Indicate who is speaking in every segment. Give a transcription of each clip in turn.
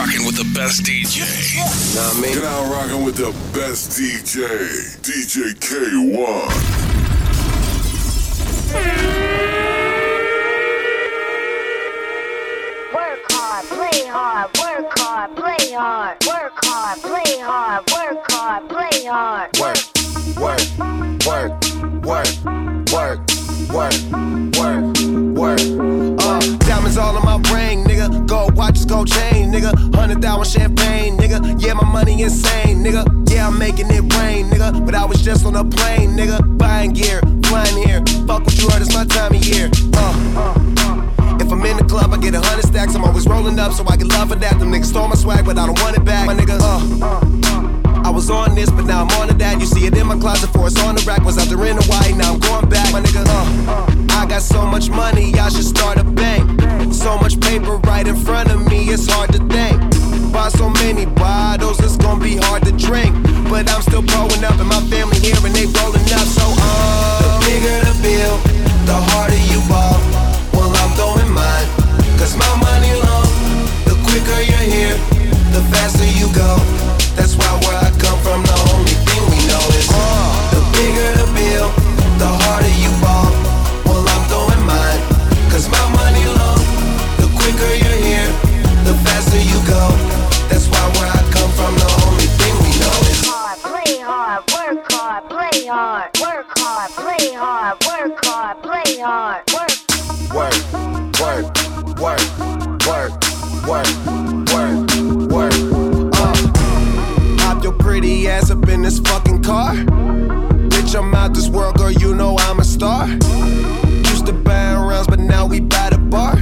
Speaker 1: rocking with the best DJ.
Speaker 2: Know what I mean?
Speaker 3: You're now rocking with the best DJ, DJ Kay-One.
Speaker 4: Work hard, play hard, work hard, play hard, work hard, play hard, work hard, play hard.
Speaker 2: Work, work, work, work, work, work, work, work. Diamonds all in my brain, nigga. Gold watches, gold chain, nigga. Hundred thousand champagne, nigga. Yeah, my money insane, nigga. Yeah, I'm making it rain, nigga. But I was just on a plane, nigga. Buying gear, flying here. Fuck what you heard, it's my time of year. Uh, if I'm in the club, I get a hundred stacks. I'm always rolling up, so I get love for that. Them niggas stole my swag, but I don't want it back. My nigga, uh, I was on this, but now I'm on to that. You see it in my closet, for it's on the rack. Was out there in Hawaii, now I'm going back. My nigga, uh, I got so much money, I should start a bank. So much paper right in front of me, it's hard to think. Buy so many bottles, it's gonna be hard to drink. But I'm still growing up, and my family here, and they rolling up. So, uh, the bigger the bill, the harder you ball. Well, I'm throwing mine, cause my money long. The quicker you're here, the faster you go. That's why where I come from, the only thing we know is the bigger the bill, the harder you ball. Well, I'm throwing mine, cause my money long. The quicker you're here, the faster you go. That's why where I come from, the only thing we know is
Speaker 4: hard, play hard, work hard, play hard, work hard, play hard, work hard, play hard, work.
Speaker 2: work, work, work, work, work, work, pretty ass up in this fucking car. Bitch, I'm out this world, girl. You know I'm a star. Used to buy rounds, but now we buy the bar.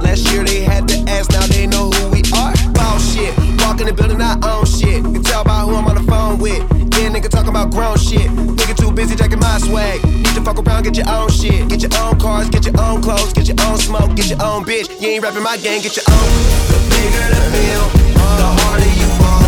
Speaker 2: Last year they had to ask, now they know who we are. Ball shit, walk in the building, I own shit. Can tell by who I'm on the phone with. Yeah, nigga talking about grown shit. Nigga too busy jacking my swag. Need to fuck around, get your own shit. Get your own cars, get your own clothes, get your own smoke, get your own bitch. You ain't rapping my game, get your own. The bigger the bill, the harder you fall.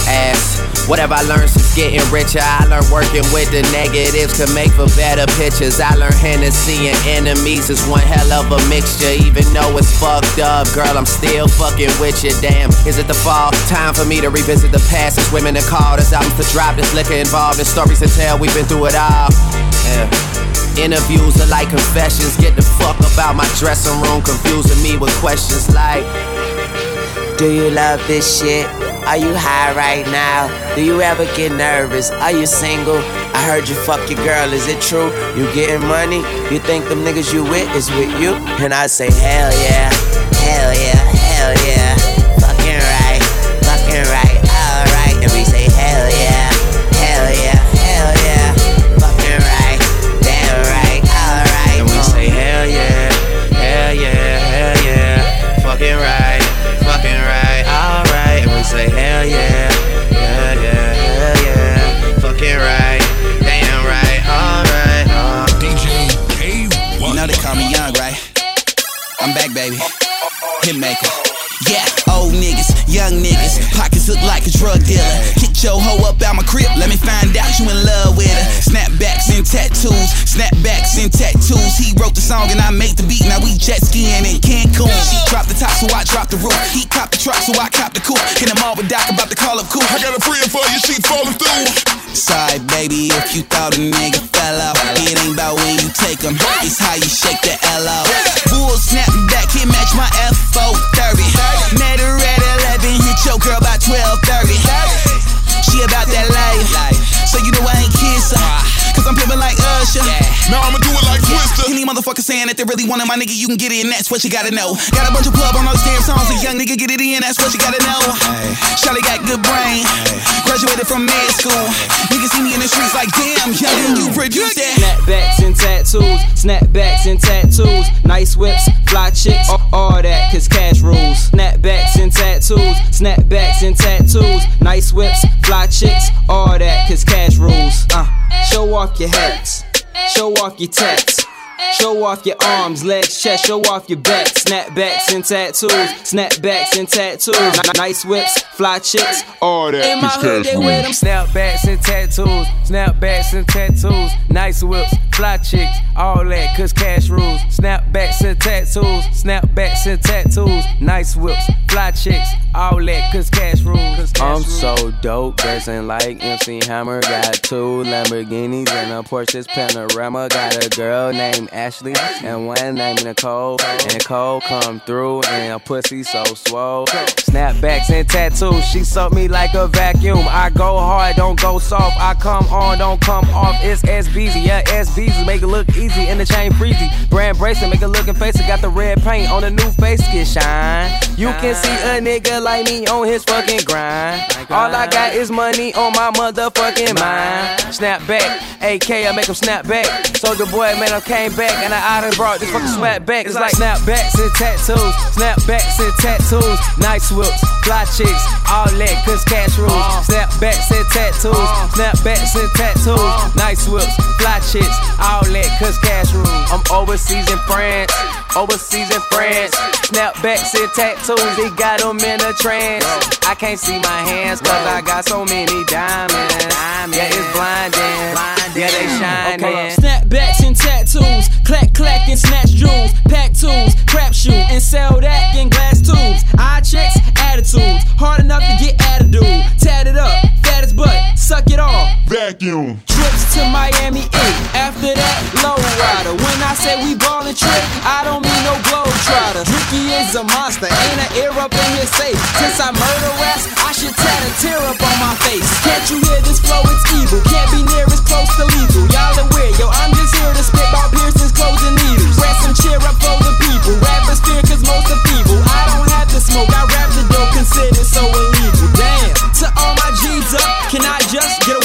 Speaker 5: asked. Whatever I learned since getting richer, I learned working with the negatives to make for better pictures. I learned Hennessy and enemies is one hell of a mixture. Even though it's fucked up, girl, I'm still fucking with you. Damn, is it the fall? Time for me to revisit the past. It's women that call, there's albums to drop, there's liquor involved, there's stories to tell. We've been through it all. Yeah. Interviews are like confessions. Get the fuck about my dressing room, confusing me with questions like. Do you love this shit? Are you high right now? Do you ever get nervous? Are you single? I heard you fuck your girl, is it true? You getting money? You think them niggas you with is with you? And I say, hell yeah, hell yeah,
Speaker 6: drug dealer. Get your hoe up out my crib, let me find out you in love with her. Snapbacks and tattoos, snapbacks and tattoos. He wrote the song and I made the beat. Now we jet skiing in Cancun. She dropped the top, so I dropped the roof. He copped the truck, so I copped the coupe. Hit him all with Doc about to call up cool.
Speaker 3: I got a friend for you, she falling through.
Speaker 6: Sorry, baby, if you thought a nigga fell off. It ain't about where you take him, it's how you shake the L out. Bull snapping motherfuckers saying that they really wanted my nigga, you can get and that's what you gotta know. Got a bunch of club on those damn songs, a young nigga get it in, that's what you gotta know. Shawty got good brain, graduated from med school. Niggas see me in the streets like, damn, young, you produce that.
Speaker 7: Snapbacks and tattoos, snapbacks and tattoos, nice whips, fly chicks, all, all that, cause cash rules. Snapbacks and tattoos, snapbacks and tattoos, nice whips, fly chicks, all that, cause cash rules. Uh, show off your hats, show off your tats. Show off your arms, legs, chest, show off your back. Snapbacks and tattoos, snapbacks and tattoos. Nice whips, fly chicks, all that. In my hood, they wear them
Speaker 8: Snapbacks and tattoos, snapbacks and tattoos, nice whips, fly chicks, all that, cause cash rules. Snapbacks and tattoos, snapbacks and tattoos, nice whips, fly chicks, all that, cause cash rules. cause I'm so dope, dressing like MC Hammer. Got two Lamborghinis and a Porsche's Panamera. Got a girl named Ashley and one named Nicole. And Nicole come through and a pussy so swole. Snapbacks and tattoos, she suck me like a vacuum. I go hard, don't go soft. I come on, don't come off. It's SBZ, yeah, SBZ. Make it look easy in the chain breezy. Brand bracelet, make it looking face. It got the red paint on the new face, get shine. You can see a nigga like me on his fucking grind. All I got is money on my motherfucking mind. Snap back, AK, I make him snap back. Soldier boy, man, I came back and I, I done brought this fucking swag back. It's like snapbacks and tattoos, snapbacks and tattoos, nice whips, fly chicks, all that, cause cash rules. Snapbacks and tattoos, snapbacks and tattoos, nice whips, fly chicks, all that, cause cash rules. I'm overseas in France, overseas in France. Snapbacks and tattoos, he got them in a trance. I can't see my hands cause I got so many diamonds. Yeah, it's blinding. Yeah, they shining.
Speaker 7: Snapbacks and tattoos, clack clack and snatch jewels, pack tools, crap shoot and sell that in glass tubes. Eye checks, attitudes, hard enough to get attitude. Tatted up, fat as butt, suck it all.
Speaker 3: Vacuum.
Speaker 7: Trips to Miami Ink. After that, low rider. When I say we ballin' trip, I don't mean no globe trotter. Ricky is a monster, ain't an ear up in his safe. Since I murder ass, I should tat a tear up on my face. Can't you hear this flow? It's evil. Can't be near as close to lethal. Y'all aware, yo, I'm just here to spit about piercings, closing needles. Ransom cheer up for the people. Rappers fear cause most are feeble. I don't have to smoke, I rap the dope, consider so illegal. Damn. To all my G's up, can I just get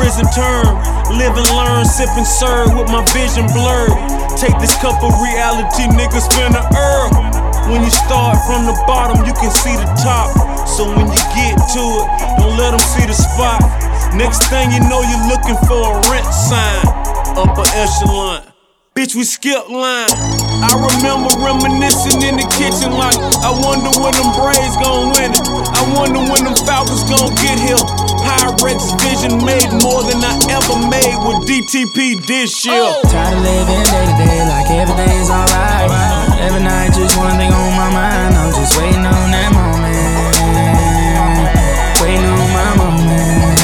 Speaker 9: Prison term, live and learn, sip and serve with my vision blurred. Take this cup of reality, niggas spin a herb. When you start from the bottom, you can see the top. So when you get to it, don't let them see the spot. Next thing you know, you're looking for a rent sign. Upper echelon. Bitch, we skip line. I remember reminiscing in the kitchen like, I wonder when them Braves gon' win it. I wonder when them Falcons gon' get here. Pyrex vision made more than I ever made with DTP this year.
Speaker 10: Tired of living day to day like everything's alright. Every night, just one thing on my mind. I'm just waiting on that moment. Waiting on my moment.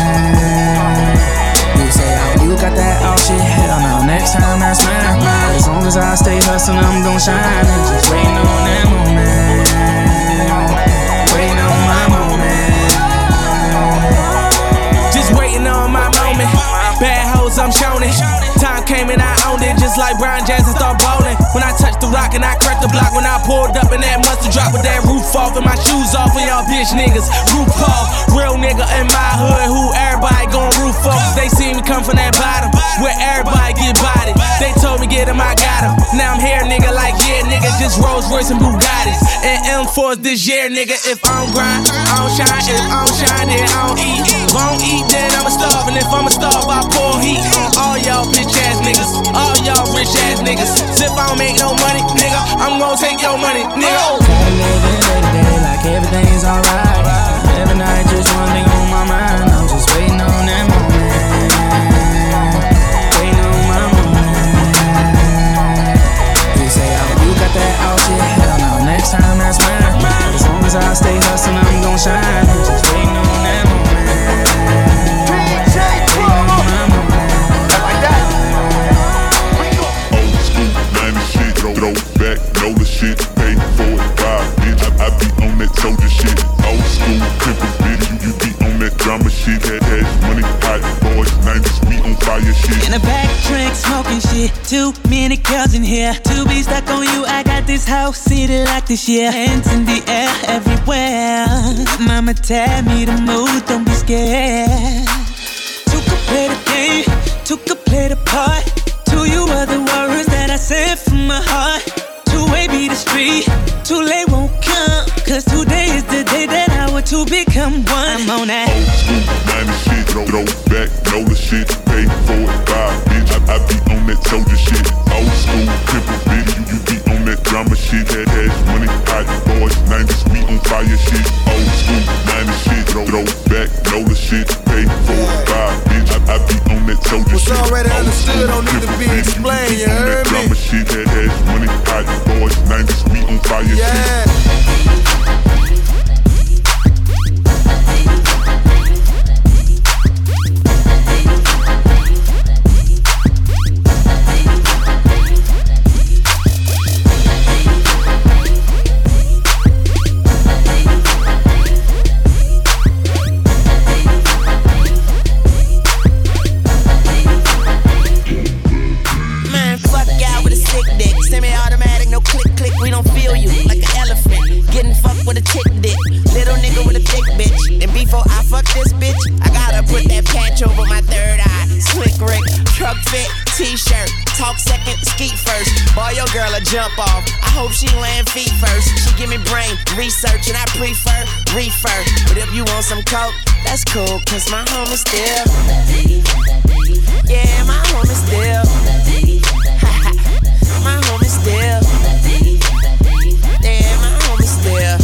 Speaker 10: You say, oh, you got that all shit. Hell no, next time that's mine. As long as I stay hustling, I'm gon' shine. And just waiting on that moment.
Speaker 9: Bad hoes, I'm showing it. Time came and I owned it, just like Brian Jackson start bowling. When I touched the rock and I cracked the block, when I pulled up in that mustard drop with that roof off and my shoes off, and y'all bitch niggas. Roof off, real nigga in my hood, who everybody gon' roof off. They see me come from that bottom, where everybody get him, I got him. Now I'm here, nigga, like yeah, nigga, just Rolls Royce and Bugattis. And
Speaker 11: them fours this year, nigga. If I don't grind, I don't shine. If I don't shine, then I don't eat. If I don't eat, then I'ma starve. And if I'ma starve, I pour heat on all y'all bitch ass niggas. All y'all rich ass niggas. If I don't make no money, nigga, I'm gonna take your money, nigga.
Speaker 10: Try living day to day like everything's alright. Every night, just one thing time that's mine. As long as I stay hustling, I'm gon' shine. Just waiting on that moment. Moment.
Speaker 3: Old school, 90 shit, throw, back, know the shit, pay for it, buy bitch. I, I be on that soldier shit. Old school, pimple bitch, you, be on that drama shit. Had cash, money, hot boys, 90s, we on fire shit.
Speaker 12: In the back, drink, smoking shit. Too many girls in here. To be stuck on you, I got this house seated like this year. Hands in the air everywhere. Mama tell me to move, don't be scared. Two could play the game, two could play the part. To you are the words that I said from my heart. Two way be the street, too late won't. Cause today is the day that I want to become one. I'm on that.
Speaker 3: Old school, 90 shit, throw, throw back, know the shit, pay for it, buy bitch. I, I be on that soldier shit. Old school, pimple bitch, you, you be on that drama shit. Had cash, money, hot boys, 90s, we on fire shit. Old school, 90 shit, throw, throw back, know the shit, pay for it, buy bitch. I, be on that soldier
Speaker 2: What's
Speaker 3: shit.
Speaker 2: already understood don't need to be explained,
Speaker 3: You,
Speaker 2: you
Speaker 3: be on
Speaker 2: heard
Speaker 3: that
Speaker 2: me?
Speaker 3: drama shit, cash, money, hot boys, 90s, we on fire.
Speaker 2: Yeah.
Speaker 13: Man, jump off. I hope she land feet first. She give me brain research and I prefer reefer. But if you want some coke, that's cool, cause my home is still. Yeah, my home is still. my home is still. Yeah, my home is still.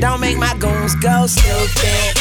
Speaker 13: Don't make my goons go stupid.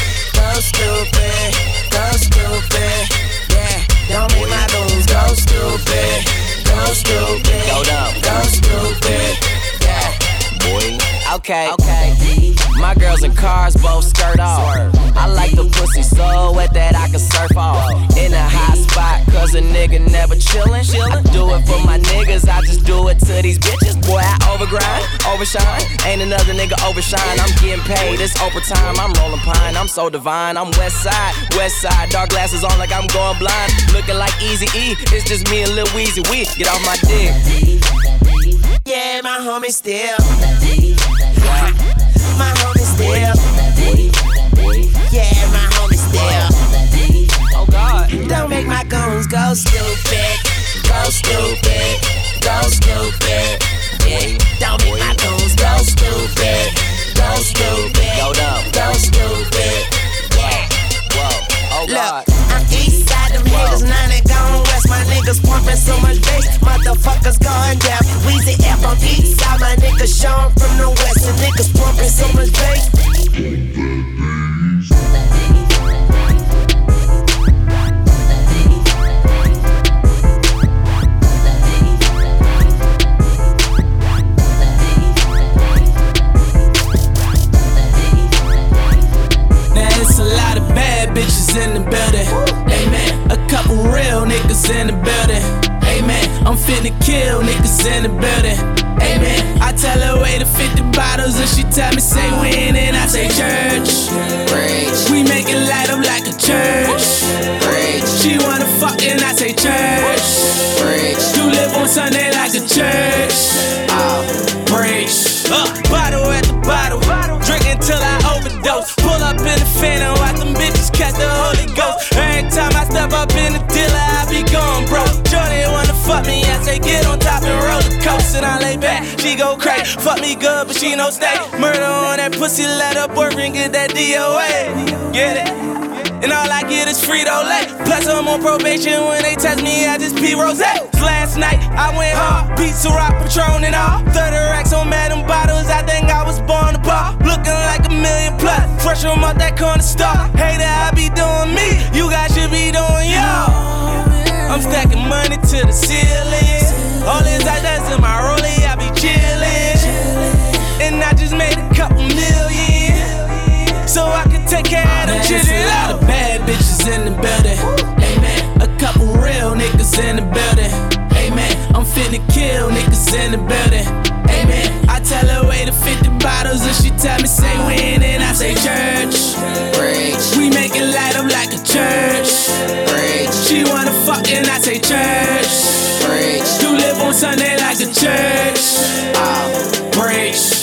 Speaker 8: Okay, okay. My girls in cars both skirt off. I like the pussy so wet that I can surf off. In a hot spot, cause a nigga never chillin'. I do it for my niggas, I just do it to these bitches. Boy, I overgrind, overshine. Ain't another nigga overshine. I'm getting paid, it's overtime. I'm rolling pine, I'm so divine. I'm west side, west side. Dark glasses on like I'm going blind. Looking like Eazy E, it's just me and Lil Weezy. We get off my dick.
Speaker 13: Yeah, my homie still. My homie still. Yeah, my homie still.
Speaker 8: Oh God.
Speaker 13: Don't make my goons go stupid. Go stupid. Go stupid. Yeah. Don't make my goons go stupid. Go stupid.
Speaker 8: Go
Speaker 13: stupid. Niggas pumping so much bass, motherfuckers going down. Weezy F on east side, my niggas Sean from the west. The niggas pumping so much bass.
Speaker 11: Now it's a lot of bad bitches in the building. A couple real niggas in the building. Amen. I'm finna kill niggas in the building. Amen. I tell her way to 50 bottles and she tell me say when and I say church. Preach. We make it light up like a church. Preach. She wanna fuck and I say church. Preach. You live on Sunday like a church. Oh, preach. Uh, bottle at the bottle. Drink until I overdose. Pull up in the phantom, watch them bitches catch the Holy fuck me, I say get on top and roller coaster. And I lay back, she go crack. Fuck me good, but she no stay. Murder on that pussy, let her boyfriend get that DOA. Get it? And all I get is Frito Lay. Plus, I'm on probation. When they test me, I just pee rose. Last night, I went hard. Pizza rock, Patron, and all. 30 racks on Madam Bottles. I think I was born to bar. Looking like a million plus. Fresh from out that corner store. Hater, I be doing me. You guys should be doing y'all. I'm stacking money to the ceiling. All these ideas in my rollie, I be chillin'. And I just made a couple million. So I can take care of them children.
Speaker 14: a lot of bad bitches in the building. Amen. A couple real niggas in the building. Amen. I'm finna kill niggas in the building. Amen. I tell her wait to 50 bottles and she tell me say when and I say church. We make it light up like a church. And I say church. Preach. You live on Sunday like a church.
Speaker 15: Ah. Preach.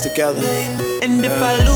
Speaker 15: Together.
Speaker 16: And if I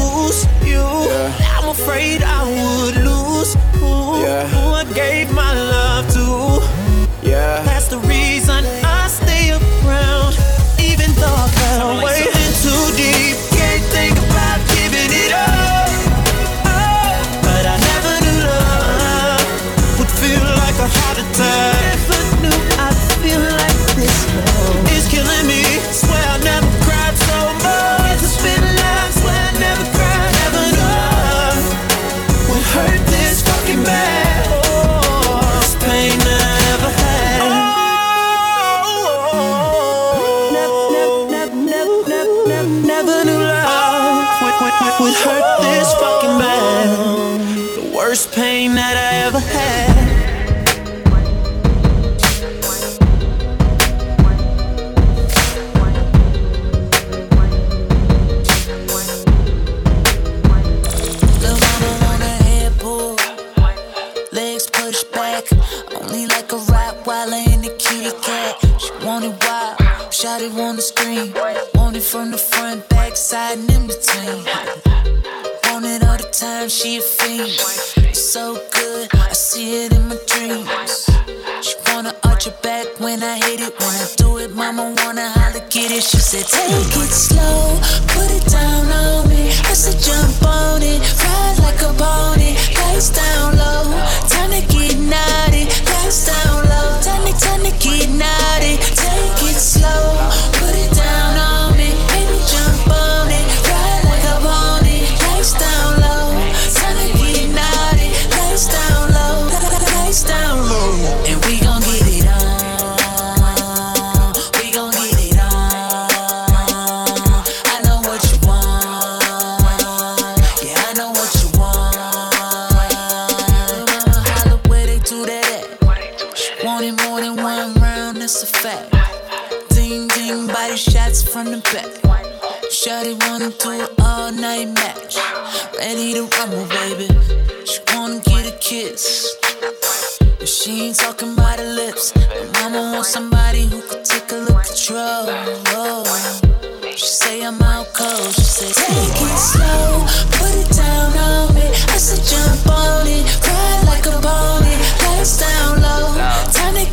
Speaker 17: one round, that's a fact. Ding ding, body shots from the back. Shawty wanna do it all night match. Ready to rumble, baby. She wanna get a kiss. But she ain't talking by the lips. But mama wants somebody who could take a little control. She say I'm out cold. She say take it slow, put it down on me. I said jump on it, ride like a pony. Lights down low, time to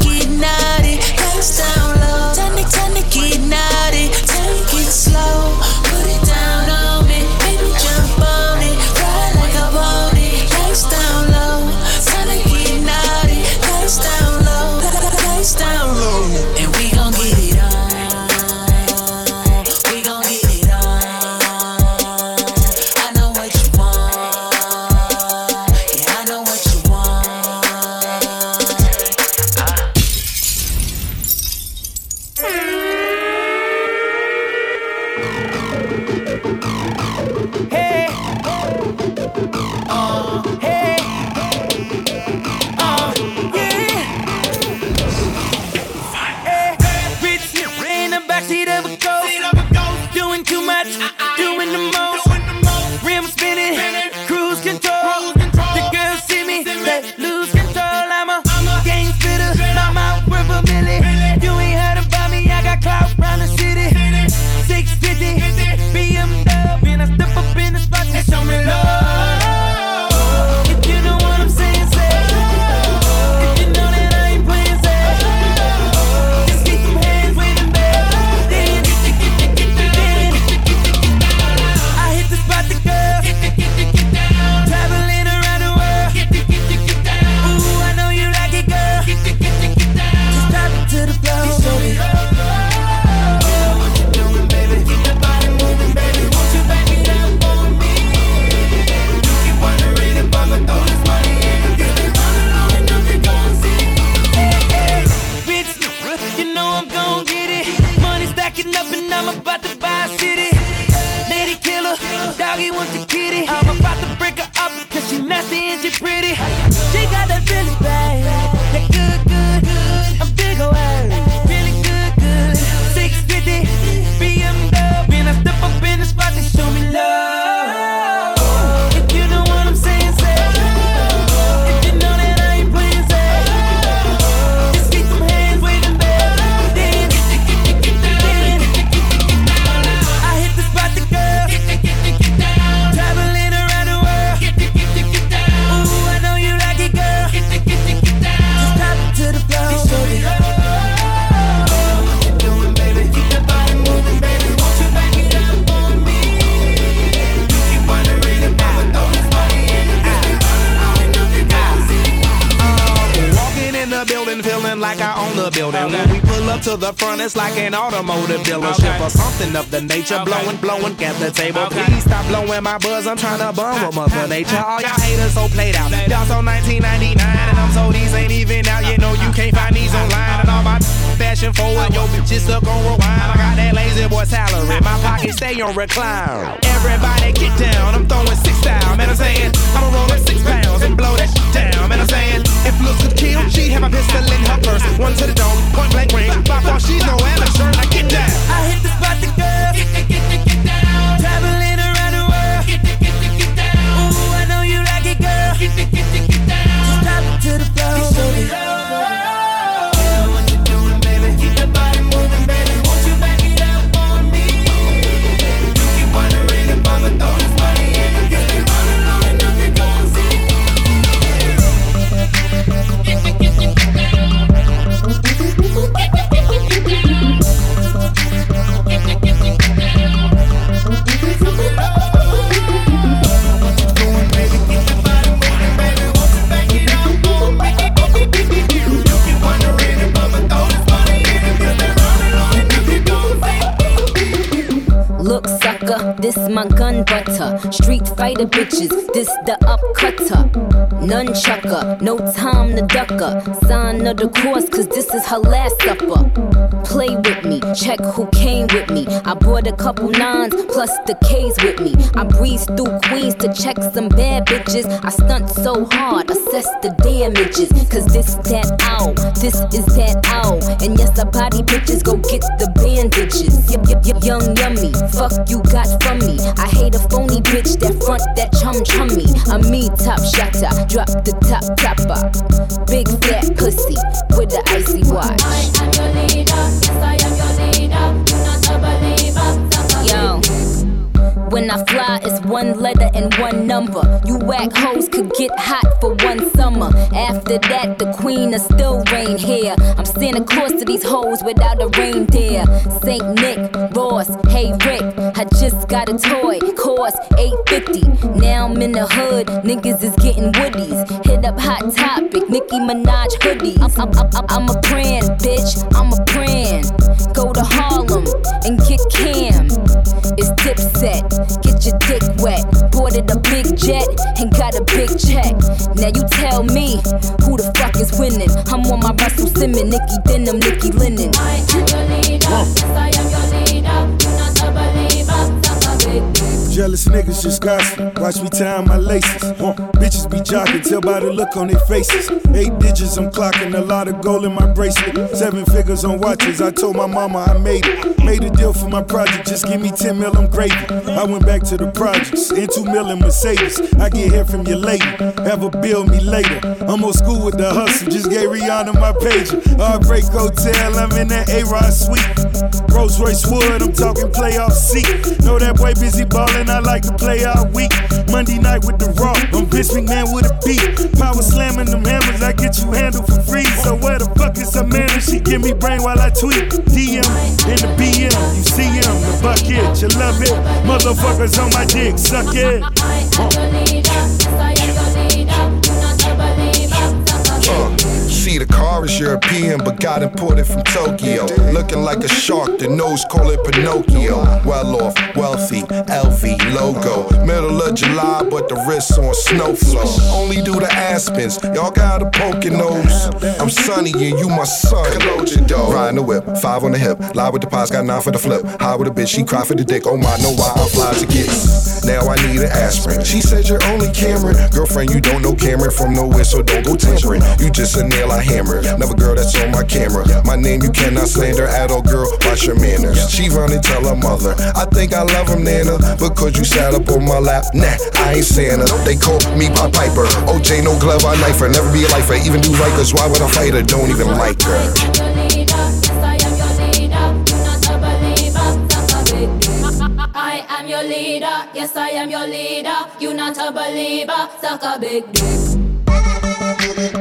Speaker 17: like I
Speaker 18: own the building. When we pull up to the front, it's like an automotive dealership or something of the nature. Blowing, blowing, at the table. Please stop blowing my buzz. I'm trying to bum with Mother Nature. All y'all haters so played out. Y'all so 1999, and I'm so these ain't even out. You know you can't find these uh-huh. online. And all my fashion forward, yo bitches stuck on rewind. I got that lazy boy salary. My pocket stay on recline. Everybody get down. I'm throwing six down. Man, I'm saying I'ma roll up six pounds and blow that shit down. Man, I'm saying if looks could kill, she have a pistol in her purse. One to the dome, point blank range. By far, she's no amateur. Now get down.
Speaker 7: I hit the spot, the girl. Traveling around the world. Ooh, I know you like it, girl. Just drop it to the floor. Show me what you doing, baby. Keep the body moving, baby.
Speaker 19: This my gun butter. Street fighter bitches, this the upcutter. Nunchucker, no time to ducker. Sign of the course, cause this is her last supper. Play with me, check who came with me. I brought a couple nines plus the K's with me. I breeze through Queens to check some bad bitches. I stunt so hard, assess the damages. Cause this that ow, this is that ow. And yes, I body bitches, go get the bandages. Yep, yep, yep, young yummy. Fuck you got from me. I hate a phony bitch that front that chum chummy. I'm me top shotter, drop the top topper. Big fat pussy with the icy watch. I am your leader, yes I am your leader. You're not. When I fly, it's one letter and one number. You whack hoes could get hot for one summer. After that, the queen will still reign here. I'm Santa Claus to these hoes without a reindeer. Saint Nick, Ross, hey Rick, I just got a toy, cost 850. Now I'm in the hood, niggas is getting woodies. Hit up Hot Topic, Nicki Minaj hoodies. I'm, I'm, I'm, I'm a brand, bitch, I'm a brand. Go to Harlem and get Cam. It's dipset, get your dick wet. Boarded a big jet and got a big check. Now you tell me who the fuck is winning. I'm on my Russell Simmons, Nicky Denim, Nicky Linen. I am your leader, yes I am your leader. You not a a big
Speaker 20: Jealous niggas just gossip. Watch me tie my laces. Huh. Bitches be jocking, tell by the look on their faces. Eight digits, I'm clocking a lot of gold in my bracelet. Seven figures on watches. I told my mama I made it. Made a deal for my project, just give me 10 mil, I'm gravy. I went back to the projects, in 2 mil in Mercedes. I get here from your lady, have her bill me later. I'm old school with the hustle, just gave Rihanna my page. Heartbreak Hotel, I'm in that A-Rod suite. Rolls Royce Wood, I'm talking playoff seat. Know that boy busy ballin', I like to play all week. Monday night with the Raw, I'm Vince McMahon with a beat. Power slamming them hammers, I get you handled for free. So where the fuck is Amanda? She give me brain while I tweet. DM in the BM, you see him, the bucket, you love it. Motherfuckers on my dick, suck it.
Speaker 21: See, the car is European, but got imported from Tokyo. Looking like a shark, the nose call it Pinocchio. Well off, wealthy, LV logo. Middle of July, but the wrists on snow flow. Only do the Aspens, y'all got a poking nose. I'm sunny and you my son. Riding the whip, five on the hip. Lie with the pies, got nine for the flip. High with a bitch, she cry for the dick. Oh my, know why I'm fly to get. Now I need an aspirin. She said you're only Cam'ron. Girlfriend, you don't know Cam'ron from nowhere, so don't go tampering. You just a nail I hammer. Never girl that's on my camera. My name you cannot slander at all, girl. Watch your manners. She run and tell her mother. I think I love him, Nana. Because you sat up on my lap. Nah, I ain't Santa. They call me Pop Piper. OJ, no glove, I knife her. Never be a lifer. Even do Rikers. Why would I fight her? Don't even like her.
Speaker 19: I am your leader, yes I am your leader. You not a believer, suck a big dick.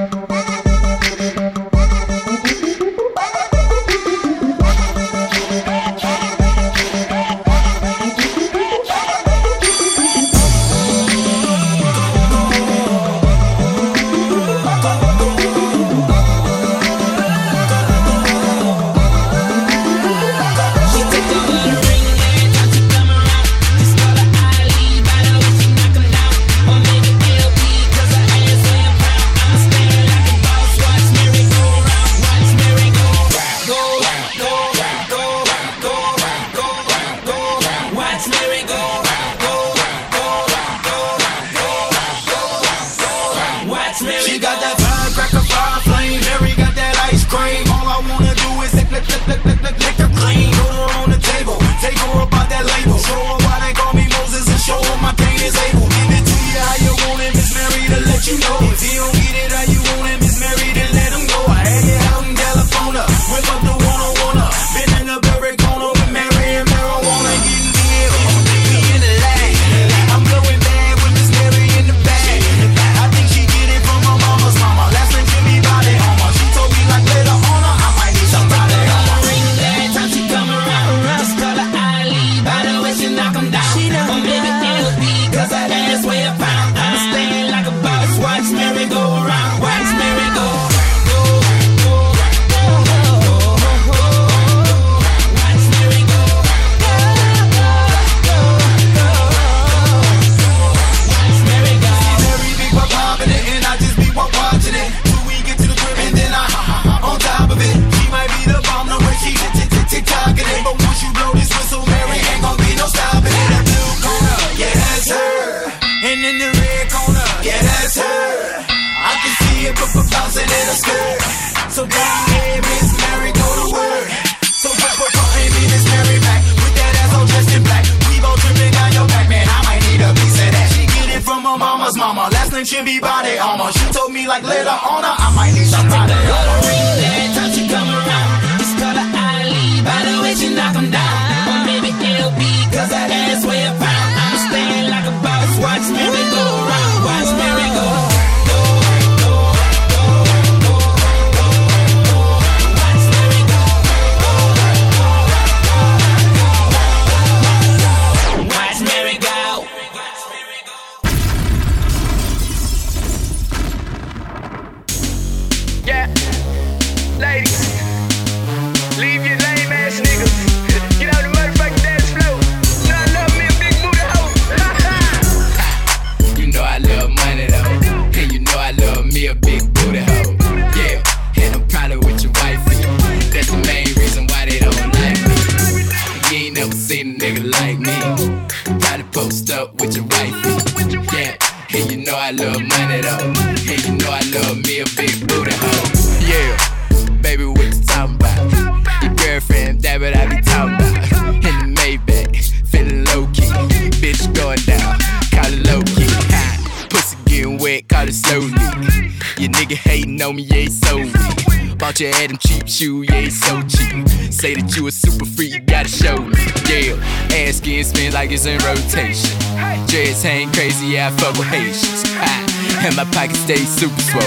Speaker 11: Weak. Bought your Adam cheap shoe, yeah, so cheap. Say that you a super freak, you gotta show me. Yeah, ass skin spin like it's in rotation. Dreads hang crazy, yeah, I fuck with Haitians. Ha, and my pockets stay super swole.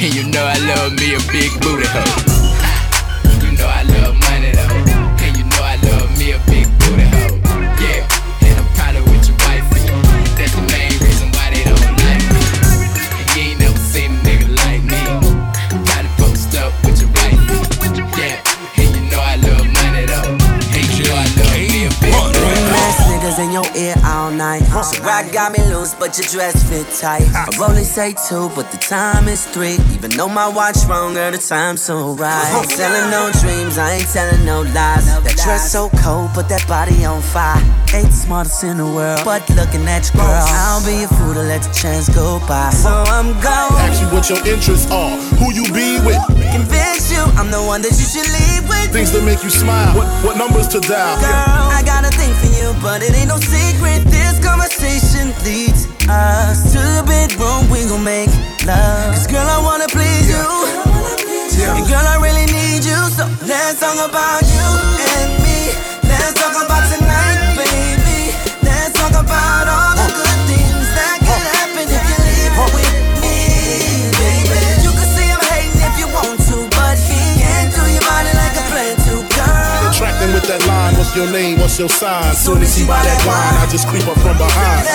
Speaker 11: And you know I love me a big booty hoe. I
Speaker 22: got me loose, but your dress fit tight. I only say two, but the time is three. Even though my watch wrong, girl, the time's so right. Oh, ain't selling no dreams, I ain't telling no lies. That dress so cold, but that body on fire. Ain't the smartest in the world, but looking at your girl, I'll be a fool to let the chance go by. So I'm going.
Speaker 23: Ask you what your interests are, who you be with,
Speaker 22: Convince you I'm the one that you should leave with.
Speaker 23: things that make you smile, what, what numbers to dial.
Speaker 22: Girl, I got a thing for you, but it ain't no secret. This conversation leads us to the bedroom. We gon' make love. Cause girl, I wanna please you. Yeah. And girl, I really need you. So let's talk about you and your
Speaker 23: name, what's your sign? Soon as he buy that wine, I just creep up from behind.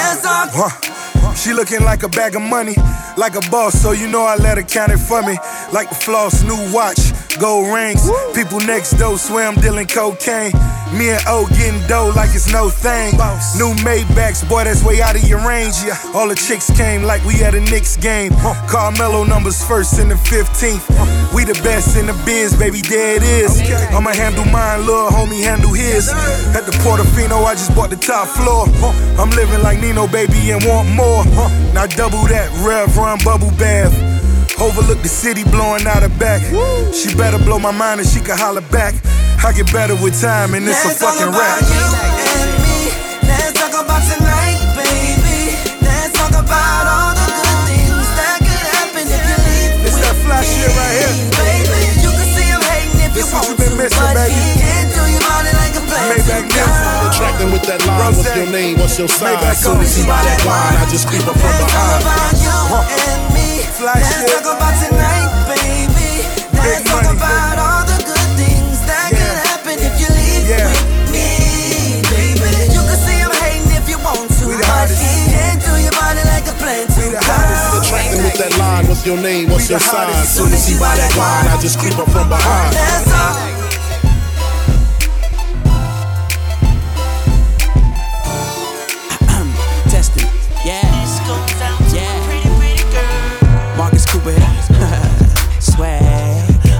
Speaker 20: Huh. She looking like a bag of money, like a boss, so you know I let her count it for me. Like the floss, new watch, gold rings. People next door swear I'm dealing cocaine. Me and O getting dough like it's no thing. New Maybachs, boy, that's way out of your range. Yeah, all the chicks came like we at a Knicks game. Carmelo numbers first and the 15th. We the best in the biz, baby, there it is. I'ma handle mine, little homie, handle his. At the Portofino, I just bought the top floor. I'm living like Nino, baby, and want more. Now double that, Rev Run Bubble Bath. Overlook the city blowing out her back. She better blow my mind and she can holler back. I get better with time and it's a
Speaker 22: Let's talk
Speaker 20: fucking
Speaker 22: about
Speaker 20: rap.
Speaker 22: you and me. Let's talk about tonight, baby. Let's talk about all the good things that could happen if you leave.
Speaker 20: It's that fly shit right here.
Speaker 22: Baby, you can see I'm hating if
Speaker 20: This what
Speaker 22: want to,
Speaker 20: missing,
Speaker 22: but
Speaker 20: baby.
Speaker 22: he can't do your body like a plan
Speaker 20: Maybach.
Speaker 23: Attracting with that line, what's your name, what's your sign? Soon as he buy that wine, I just creep up from
Speaker 22: Let's talk about you and me. Let's talk about tonight, baby. Let's talk about that
Speaker 23: line, what's your name, what's your sign? Soon as he buy that wine, I just creep up from behind.
Speaker 22: Let's talk.
Speaker 17: Testing. Yeah. Yeah. Marcus Cooper here. Swag.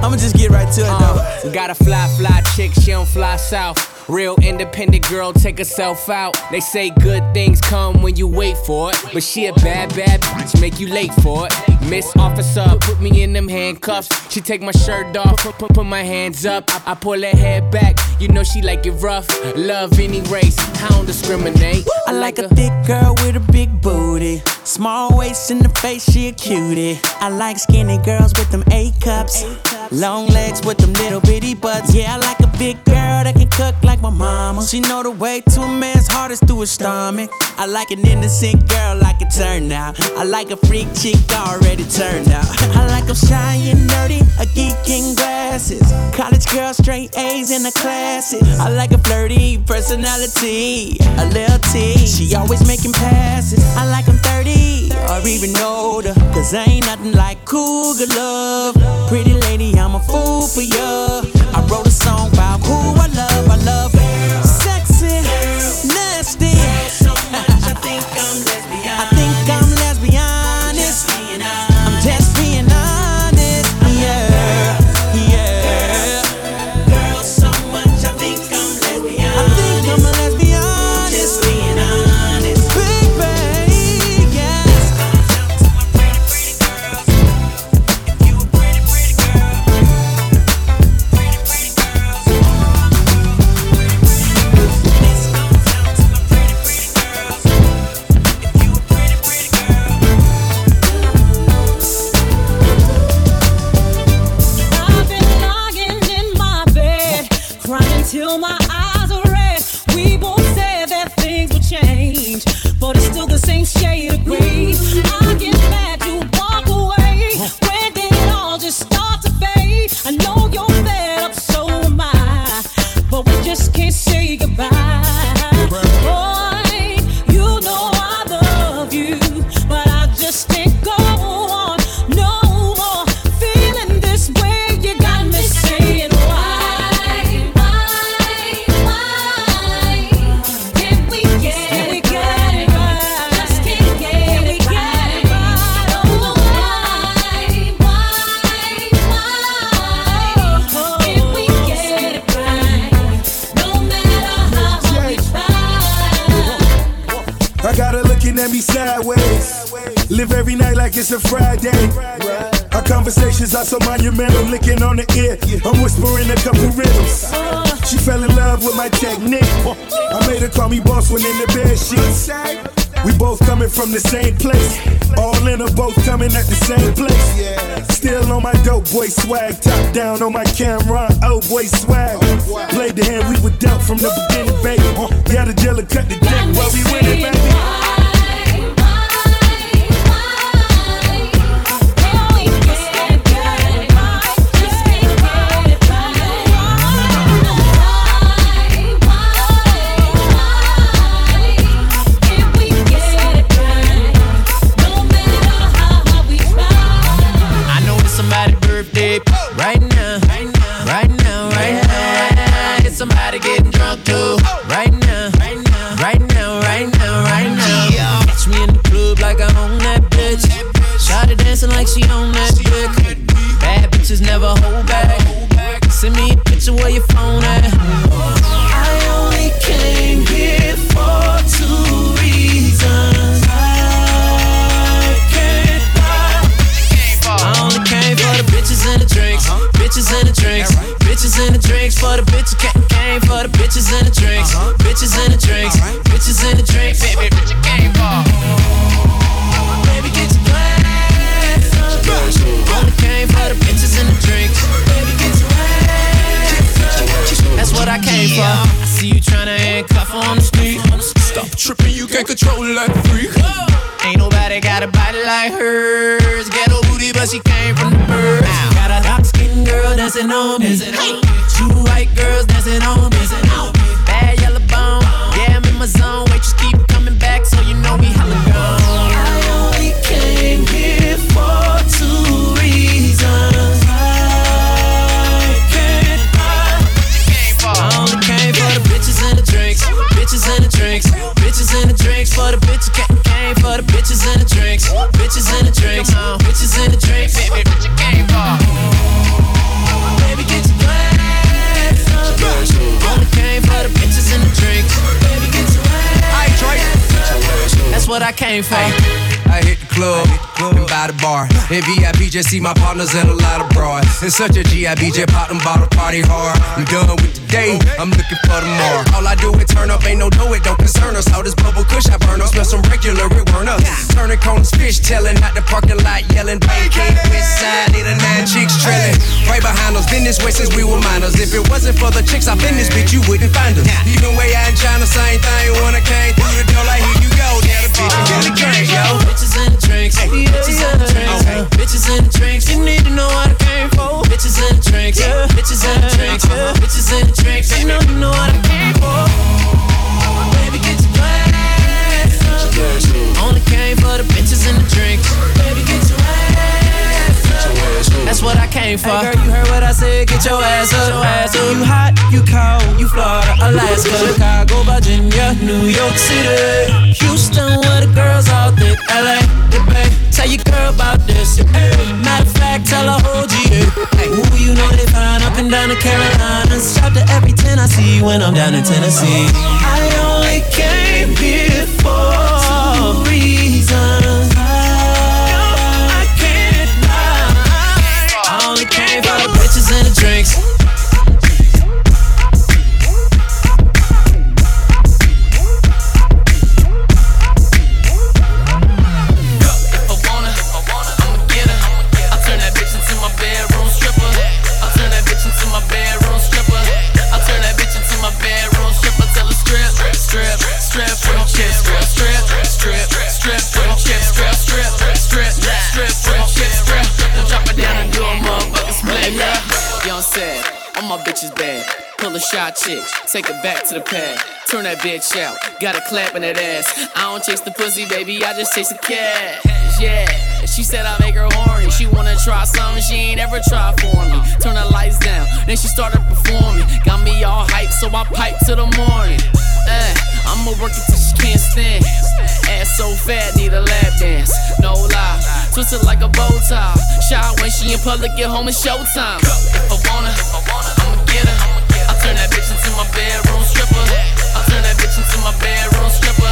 Speaker 17: I'ma just get right to it though.
Speaker 24: Uh, we got a fly, fly chick, she don't fly south. Real independent girl, take herself out. They say good things come when you wait for it. But she a bad, bad bitch, make you late for it. Miss Officer, put me in them handcuffs. She take my shirt off, put, put, put my hands up. I, I pull her head back, you know she like it rough. Love any race, I don't discriminate.
Speaker 16: I like a thick girl with a big booty. Small waist in the face, she a cutie. I like skinny girls with them A cups. Long legs with them little bitty butts. Yeah, I like a big girl that can cook like my mama. She know the way to a man's heart is through his stomach. I like an innocent girl like it turned out. I like a freak chick already turned out. I like them shy and nerdy, a geek in glasses. College girl, straight A's in the classes. I like a flirty personality, a little T. She always making passes. I like them 30 or even older. Cause ain't nothing like cougar love. Pretty lady, I'm a fool for ya. I wrote a song about who I love. I love
Speaker 20: In
Speaker 15: her, both coming at the same place. Still on my dope boy swag, top down on my camera, oh boy swag. Played the hand we were dealt from the beginning, baby. Yeah, the dealer cut the dick while we winning, baby.
Speaker 25: Two white girls dancing on me. Bad I came for. I
Speaker 11: hit the club and by the bar. In VIP, just see my partners and a lot of broad. In such a GIB, just pop them bottle party hard. I'm done with the day, I'm looking for tomorrow. All I do is turn up, ain't no do it, don't concern us. All this bubble kush I burn up, smell some regular, it burn up. Turning cones, fish telling, out the parking lot yelling. Bacon, west side, a nine chicks trailing. Right behind us, been this way since we were minors. If it wasn't for the chicks, I've been this bitch, you wouldn't find us. Even way out in China, same thing. I came through the door, like here you go, now the uh-huh. and the drink, yo.
Speaker 15: Bitches in the drinks, bitches in the drinks, bitches in the drinks. You need to know what I came for. Bitches in the uh-huh. drinks, bitches in the drinks, bitches in the drinks. You know you know what I came for. Baby, get your glass. Only came for the bitches in the drinks. Baby, get your ass up. That's what I came for. Hey girl, you heard what I said. Get your ass up. Your ass up. You hot, you cold, you Florida, Alaska, Chicago, Virginia, New York City, Houston, down the Carolinas. Shout to every 10 I see when I'm down in Tennessee. Pull a shot chick, take it back to the pad. Turn that bitch out, got a clap in that ass. I don't chase the pussy, baby, I just chase the cat. Yeah, she said I make her horny. She wanna try something she ain't ever tried for me. Turn the lights down, then she started performing. Got me all hyped, so I pipe to the morning. Eh, I'ma work it till she can't stand. Ass so fat, need a lap dance. No lie, twisted like a bow tie. Shy when she in public, get home, it's showtime.
Speaker 26: If I wanna, I'ma get her. Turn that bitch into my bedroom stripper. I'll turn that bitch into my bedroom stripper.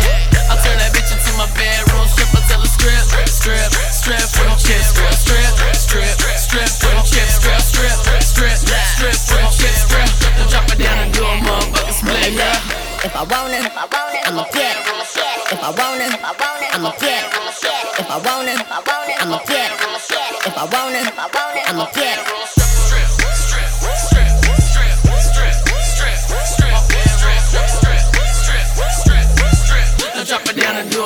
Speaker 26: I'll turn that bitch into my bedroom stripper. Tell her strip, strip, strip them chips. Strip, strip, strip, strip for them chips. Strip, strip, strip, strip for them chips. Strip. Then drop it down and do a motherfucking split.
Speaker 4: If I want it, I'ma get it. If I want it, I'ma get it. If I want it, I'ma get it. If I want it, I'ma get it.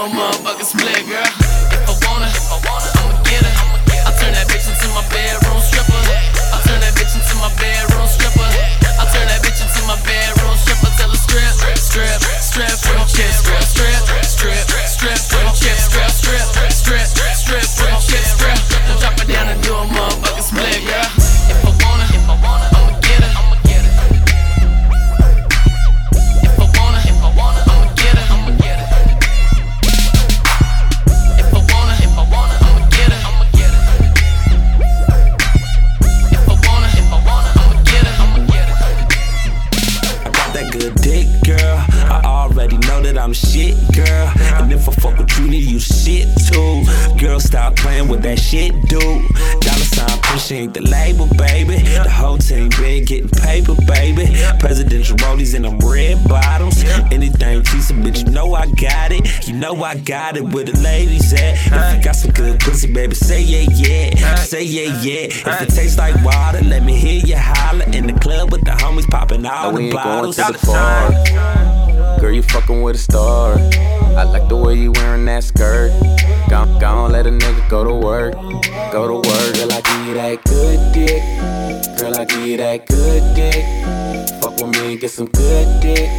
Speaker 26: A motherfucking split, girl. If I wanna, I'ma get her. I turn that bitch into my bedroom stripper. I turn that bitch into my bedroom stripper. I turn that bitch into my bedroom stripper. Tell her strip, strip,
Speaker 14: know I got it where the ladies at. If you got some good pussy, baby, say yeah, yeah. Say yeah, yeah. If it tastes like water, let me hear you holler. In the club with the homies popping all the
Speaker 27: ain't going
Speaker 14: bottles.
Speaker 27: to the bar. Girl, you fucking with a star. I like the way you wearing that skirt. Gon' gon' let a nigga go to work. Go to work. Girl, I give you that good dick. Girl, I give you that good dick. Fuck with me and get some good dick.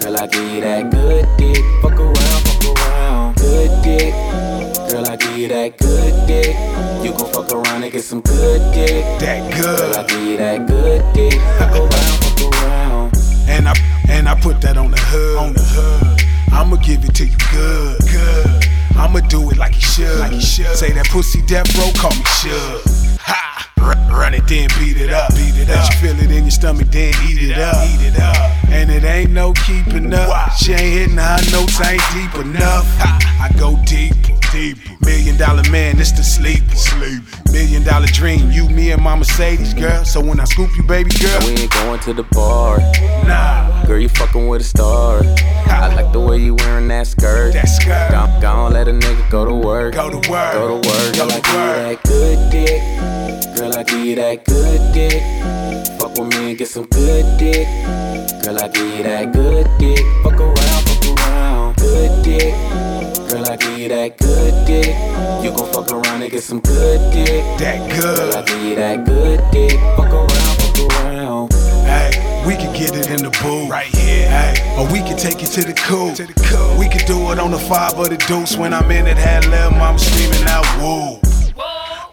Speaker 27: Girl, I give you that good dick. Fuck around, fuck around. Good dick. Girl, I give you that good dick. You gon' fuck around and get some good dick.
Speaker 28: That good.
Speaker 27: Girl, I give you that good dick. Fuck around, fuck around.
Speaker 28: And I and I put that on the hood. On the hood. I'ma give it to you good. Good. I'ma do it like you should. Like you should. Say that pussy death bro, call me should. Ha! Run it, then beat it up. Beat it up. Let you feel it in your stomach, then eat it up. Eat it up. And it ain't no keeping up. She ain't hitting high notes, I ain't deep enough. I go deeper. Deeper. Million dollar man, it's the sleeper. Sleep. Million dollar dream, you, me, and my Mercedes, girl. So when I scoop you, baby girl,
Speaker 27: we ain't going to the bar.
Speaker 28: Nah.
Speaker 27: Girl, you fucking with a star. I like the way you wearing that skirt.
Speaker 28: That skirt.
Speaker 27: Gon' gon' let a nigga go to work.
Speaker 28: Go to work.
Speaker 27: Go to work.
Speaker 28: Go
Speaker 27: Girl, I
Speaker 28: to
Speaker 27: give you
Speaker 28: work.
Speaker 27: that good dick. Girl, I give you that good dick. Fuck with me and get some good dick. Girl, I give you that good dick. Fuck around, fuck around. Good dick. Girl, I give you that good dick. You gon' fuck around and get some good dick.
Speaker 28: That good.
Speaker 27: Girl, I give you that good dick. Fuck around, fuck around.
Speaker 28: Hey, we can get it in the booth. Right here. Hey, or we can take it to the cool. To the cool. We can do it on the five of the deuce. When I'm in it, had lil' mama screaming out, woo.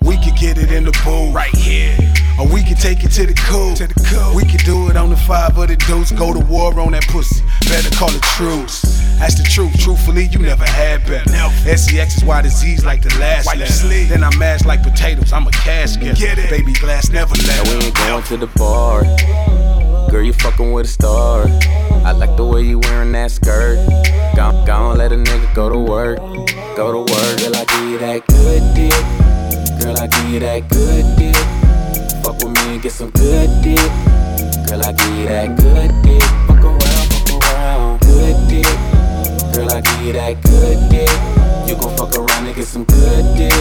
Speaker 28: We can get it in the booth. Right here. Or we can take it to the cool. To the cool. We can do it on the five of the deuce. Go to war on that pussy. Better call it truce. That's the truth. Truthfully, you never had better. SEX is why disease like the last
Speaker 29: Wipe your
Speaker 28: letter.
Speaker 29: sleeve.
Speaker 28: Then I mash like potatoes. I'm a cash getter.
Speaker 29: Get it.
Speaker 28: Baby glass never let
Speaker 27: And we ain't going to the bar. Girl, you fucking with a star. I like the way you wearing that skirt. Gon' gon' let a nigga go to work. Go to work. Girl, I give you that good dick. Girl, I give you that good dick. Fuck with me and get some good dick. Girl, I give you that good dick. Fuck around, fuck around. Good dick. Girl, I give you that good dick. You gon' fuck around and get some good dick.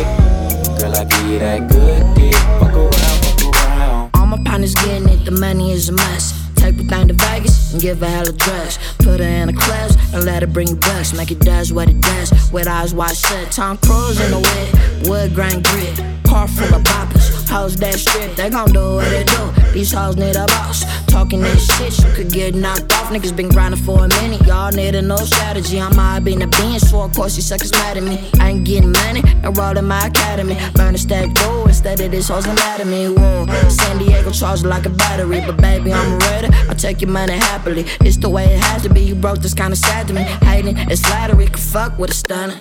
Speaker 27: Girl, I give you that good dick. Fuck around, fuck around.
Speaker 30: All my partners getting it, the money is a mess. Take the thing to Vegas and give her hell a dress. Put her in a class and let her bring you bucks. Make it does what it does. With eyes wide shut. Tom Cruise in the whip, wood grit. Car full of boppers. Hoes that strip, they gon' do what they do. These hoes need a boss. Talking that shit, you could get knocked off. Niggas been grinding for a minute. Y'all need a no strategy. I'm out in the bench, so of course these suckers mad at me. I ain't getting money, enrolled in my academy. Learn to stack dough instead of this hoes mad at me. Whoa, San Diego charged like a battery, but baby, I'm ready. I'll take your money happily. It's the way it has to be. You broke this kinda sad to me. Hating is flattery, can fuck with a stunner.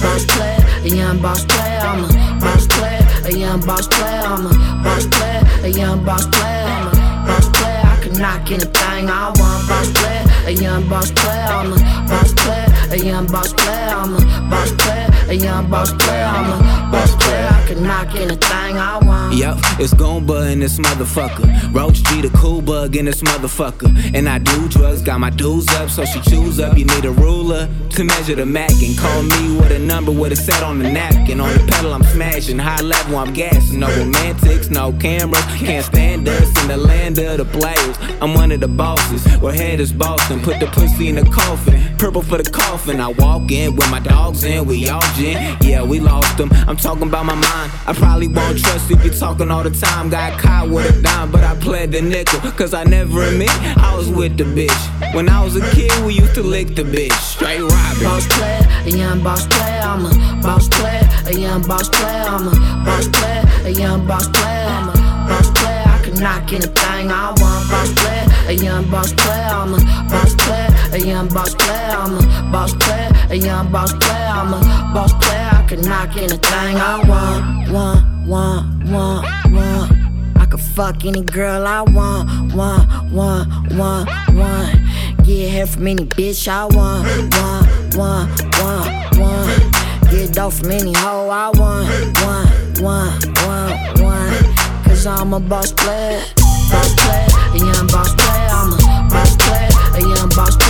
Speaker 30: Boss player, a young boss player, I'm a boss player, a young boss player, I'm a boss player, a young boss player, I'm a boss player. I can knock anything I want. Boss player, a young boss player, I'm a boss player, a young boss player, I'm a boss player, a young boss player, I'm a boss player. I can knock anything I want.
Speaker 31: Yup, it's Goomba in this motherfucker. Roach G the cool bug in this motherfucker. And I do drugs, got my dues up, so she choose up. You need a ruler to measure the Mac and call me with a number with a set on the napkin. On the pedal, I'm smashing. High level, I'm gassing. No romantics, no cameras. Can't stand us in the land of the players. I'm one of the bosses. Where head is Boston. Put the pussy in the coffin. Purple for the coffin. I walk in with my dogs in. We all gin. Yeah, we lost them. I'm talking about my mind. I probably won't trust if you're talking all the time. Got caught with a dime, but I pled the nickel. Cause I never admit I was with the bitch. When I was a kid, we used to lick the bitch. Straight robbing.
Speaker 30: Boss player, a young boss player, I'm a boss player, a young boss player, I'm a boss player, a young boss player, I'm a boss player. I can knock anything I want. Boss player, a young boss player, I'm a boss player, a young boss player, I'm a boss player, a young boss player, I'm a boss player. I can knock anything I want, want, want, want, want. I could fuck any girl I want, want, want, want, want. Get hair from any bitch I want, want, want, want, want. Get dough from any hoe I want, want, want, want, want. Cause I'm a boss player, boss player, a young boss player. I'm a boss player, a young boss player.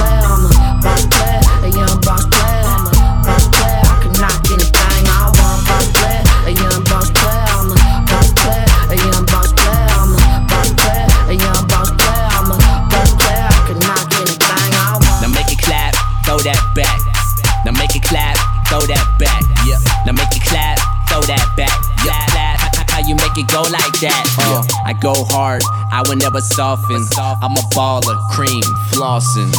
Speaker 30: I
Speaker 32: go hard, I will never soften. I'm a baller, cream, flossing.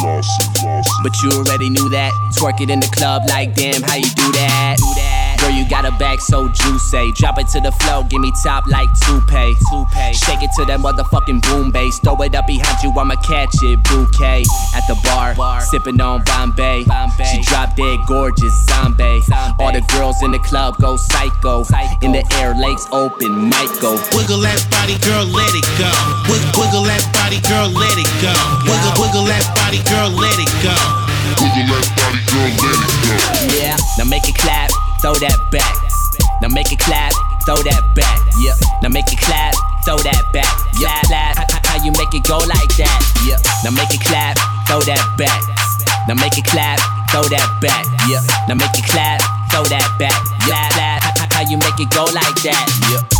Speaker 32: But you already knew that. Twerk it in the club like damn, how you do that?
Speaker 27: Girl, you got a bag so juicy. Drop it to the floor, give me top like toupee. Toupee. Shake it to that motherfucking boom bass. Throw it up behind you, I'ma catch it. Bouquet at the bar, bar. sipping on Bombay. She drop dead gorgeous zombie. All the girls in the club go psycho. In the air, legs open, might go.
Speaker 29: Wiggle that body, girl, let it go. Wiggle, wiggle that body, girl, let it go. Wiggle, wiggle that body, girl, let it go.
Speaker 33: Wiggle that body, girl, let it go.
Speaker 27: Yeah, now make it clap, throw that back. Now make it clap, throw that back. Yeah, now make it clap, throw that back. Yeah, clap. How, how you make it go like that? Yeah, now make it clap, throw that back. Now make it clap, throw that back. Yeah, now make it clap, throw that back. Yeah, clap. How, how you make it go like that? Yeah.